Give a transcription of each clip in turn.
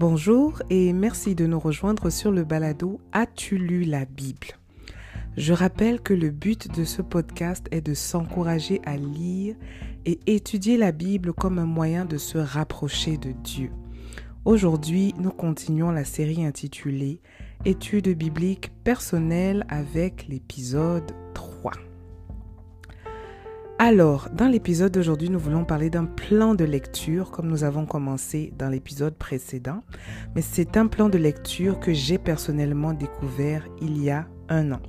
Bonjour et merci de nous rejoindre sur le balado As-tu lu la Bible? Je rappelle que le but de ce podcast est de s'encourager à lire et étudier la Bible comme un moyen de se rapprocher de Dieu. Aujourd'hui, nous continuons la série intitulée Études bibliques personnelles avec l'épisode 3. Alors, dans l'épisode d'aujourd'hui, nous voulons parler d'un plan de lecture comme nous avons commencé dans l'épisode précédent. Mais c'est un plan de lecture que j'ai personnellement découvert il y a un an.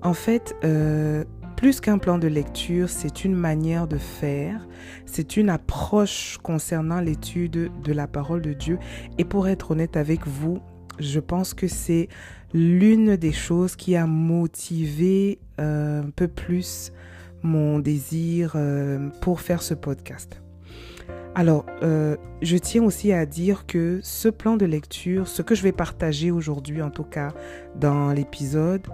En fait, euh, plus qu'un plan de lecture, c'est une manière de faire, c'est une approche concernant l'étude de la parole de Dieu. Et pour être honnête avec vous, je pense que c'est l'une des choses qui a motivé euh, un peu plus mon désir euh, pour faire ce podcast. Alors, euh, je tiens aussi à dire que ce plan de lecture, ce que je vais partager aujourd'hui, en tout cas dans l'épisode,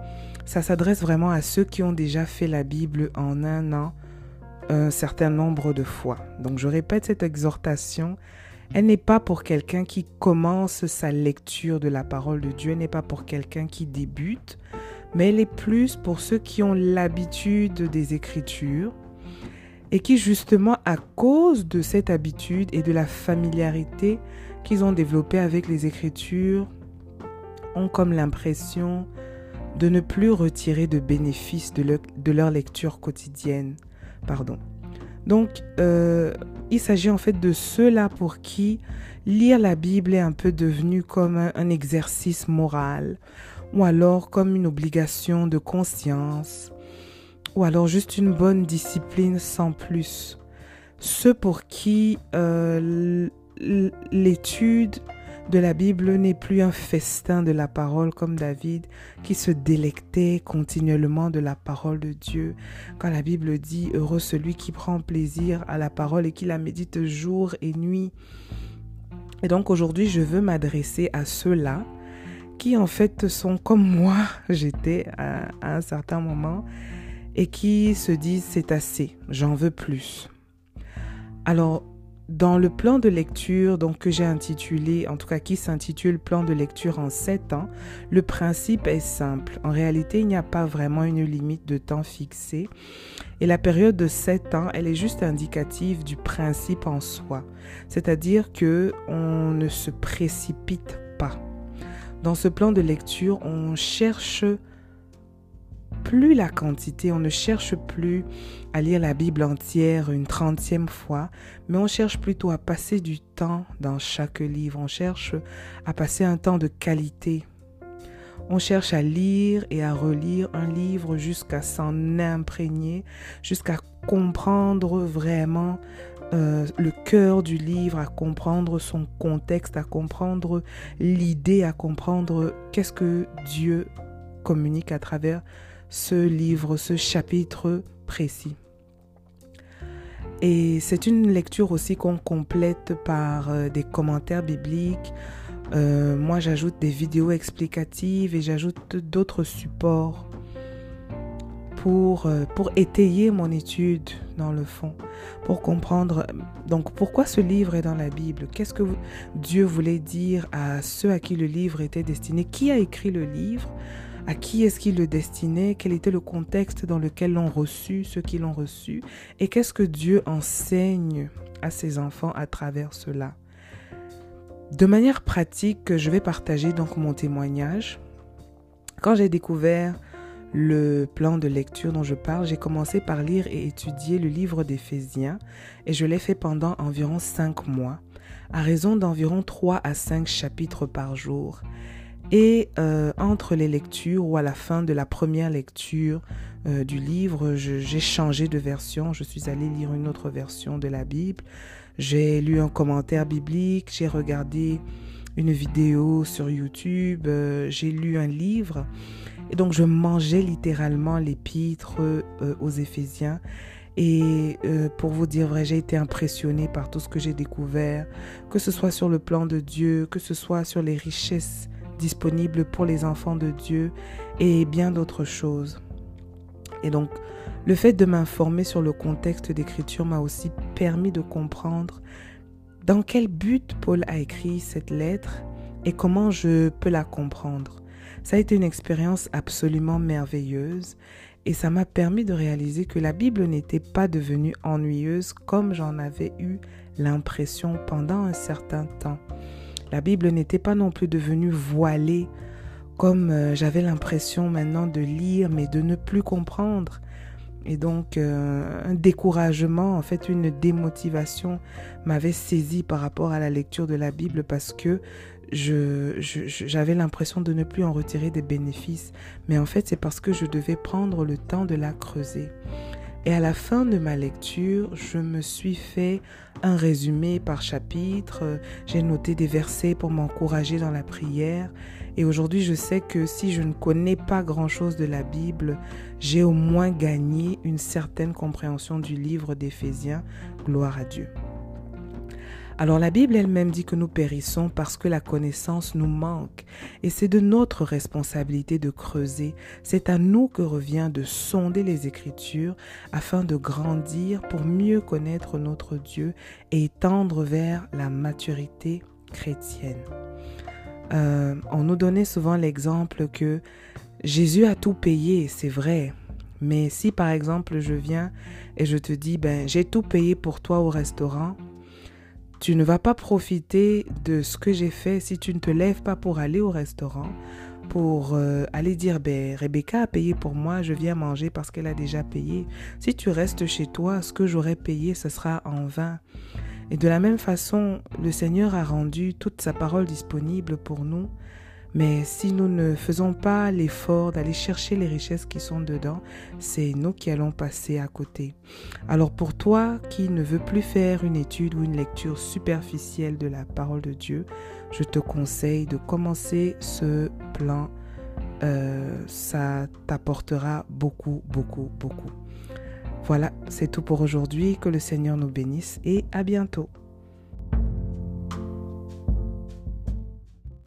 ça s'adresse vraiment à ceux qui ont déjà fait la Bible en un an un certain nombre de fois. Donc, je répète cette exhortation. Elle n'est pas pour quelqu'un qui commence sa lecture de la parole de Dieu, elle n'est pas pour quelqu'un qui débute, mais elle est plus pour ceux qui ont l'habitude des Écritures et qui justement à cause de cette habitude et de la familiarité qu'ils ont développée avec les Écritures ont comme l'impression de ne plus retirer de bénéfices de, leur, lecture quotidienne. Pardon. Donc, euh, il s'agit en fait de ceux-là pour qui lire la Bible est un peu devenu comme un exercice moral, ou alors comme une obligation de conscience, ou alors juste une bonne discipline sans plus. Ceux pour qui euh, l'étude de la Bible n'est plus un festin de la parole comme David qui se délectait continuellement de la parole de Dieu. Quand la Bible dit heureux celui qui prend plaisir à la parole et qui la médite jour et nuit. Et donc aujourd'hui, je veux m'adresser à ceux-là qui en fait sont comme moi, j'étais à, un certain moment, et qui se disent c'est assez, j'en veux plus. Alors, dans le plan de lecture donc, que j'ai intitulé, en tout cas qui s'intitule Plan de lecture en 7 ans, le principe est simple. En réalité, il n'y a pas vraiment une limite de temps fixée. Et la période de 7 ans, elle est juste indicative du principe en soi. C'est-à-dire que on ne se précipite pas. Dans ce plan de lecture, on cherche plus la quantité, on ne cherche plus à lire la Bible entière une trentième fois, mais on cherche plutôt à passer du temps dans chaque livre, on cherche à passer un temps de qualité. On cherche à lire et à relire un livre jusqu'à s'en imprégner, jusqu'à comprendre vraiment euh, le cœur du livre, à comprendre son contexte, à comprendre l'idée, à comprendre qu'est-ce que Dieu communique à travers ce livre, ce chapitre précis. Et c'est une lecture aussi qu'on complète par euh, des commentaires bibliques. Euh, moi, j'ajoute des vidéos explicatives et j'ajoute d'autres supports pour, euh, pour étayer mon étude dans le fond, pour comprendre donc pourquoi ce livre est dans la Bible, qu'est-ce que Dieu voulait dire à ceux à qui le livre était destiné, qui a écrit le livre, à qui est-ce qu'il le destinait, quel était le contexte dans lequel l'ont reçu, ceux qui l'ont reçu, et qu'est-ce que Dieu enseigne à ses enfants à travers cela? De manière pratique, je vais partager donc mon témoignage. Quand j'ai découvert le plan de lecture dont je parle, j'ai commencé par lire et étudier le livre d'Éphésiens et je l'ai fait pendant environ cinq mois, à raison d'environ 3 à 5 chapitres par jour. Et euh, entre les lectures ou à la fin de la première lecture euh, du livre, j'ai changé de version, je suis allée lire une autre version de la Bible, j'ai lu un commentaire biblique, j'ai regardé une vidéo sur YouTube, euh, j'ai lu un livre. Et donc je mangeais littéralement l'épître euh, aux Éphésiens. Et euh, pour vous dire vrai, j'ai été impressionnée par tout ce que j'ai découvert, que ce soit sur le plan de Dieu, que ce soit sur les richesses disponibles pour les enfants de Dieu et bien d'autres choses. Et donc, le fait de m'informer sur le contexte d'écriture m'a aussi permis de comprendre dans quel but Paul a écrit cette lettre et comment je peux la comprendre. Ça a été une expérience absolument merveilleuse et ça m'a permis de réaliser que la Bible n'était pas devenue ennuyeuse comme j'en avais eu l'impression pendant un certain temps. La Bible n'était pas non plus devenue voilée comme euh, j'avais l'impression maintenant de lire mais de ne plus comprendre. Et donc euh, un découragement, en fait une démotivation m'avait saisi par rapport à la lecture de la Bible parce que j'avais l'impression de ne plus en retirer des bénéfices. Mais en fait c'est parce que je devais prendre le temps de la creuser. Et à la fin de ma lecture, je me suis fait un résumé par chapitre, j'ai noté des versets pour m'encourager dans la prière. Et aujourd'hui, je sais que si je ne connais pas grand-chose de la Bible, j'ai au moins gagné une certaine compréhension du livre d'Éphésiens. Gloire à Dieu. Alors la Bible elle-même dit que nous périssons parce que la connaissance nous manque. Et c'est de notre responsabilité de creuser. C'est à nous que revient de sonder les Écritures afin de grandir pour mieux connaître notre Dieu et tendre vers la maturité chrétienne. Euh, on nous donnait souvent l'exemple que Jésus a tout payé, c'est vrai. Mais si par exemple je viens et je te dis, ben j'ai tout payé pour toi au restaurant, tu ne vas pas profiter de ce que j'ai fait si tu ne te lèves pas pour aller au restaurant, pour euh, aller dire, ben, Rebecca a payé pour moi, je viens manger parce qu'elle a déjà payé. Si tu restes chez toi, ce que j'aurais payé, ce sera en vain. Et de la même façon, le Seigneur a rendu toute sa parole disponible pour nous mais si nous ne faisons pas l'effort d'aller chercher les richesses qui sont dedans, c'est nous qui allons passer à côté. Alors pour toi qui ne veux plus faire une étude ou une lecture superficielle de la parole de Dieu, je te conseille de commencer ce plan. Euh, ça t'apportera beaucoup, beaucoup, beaucoup. Voilà, c'est tout pour aujourd'hui. Que le Seigneur nous bénisse et à bientôt.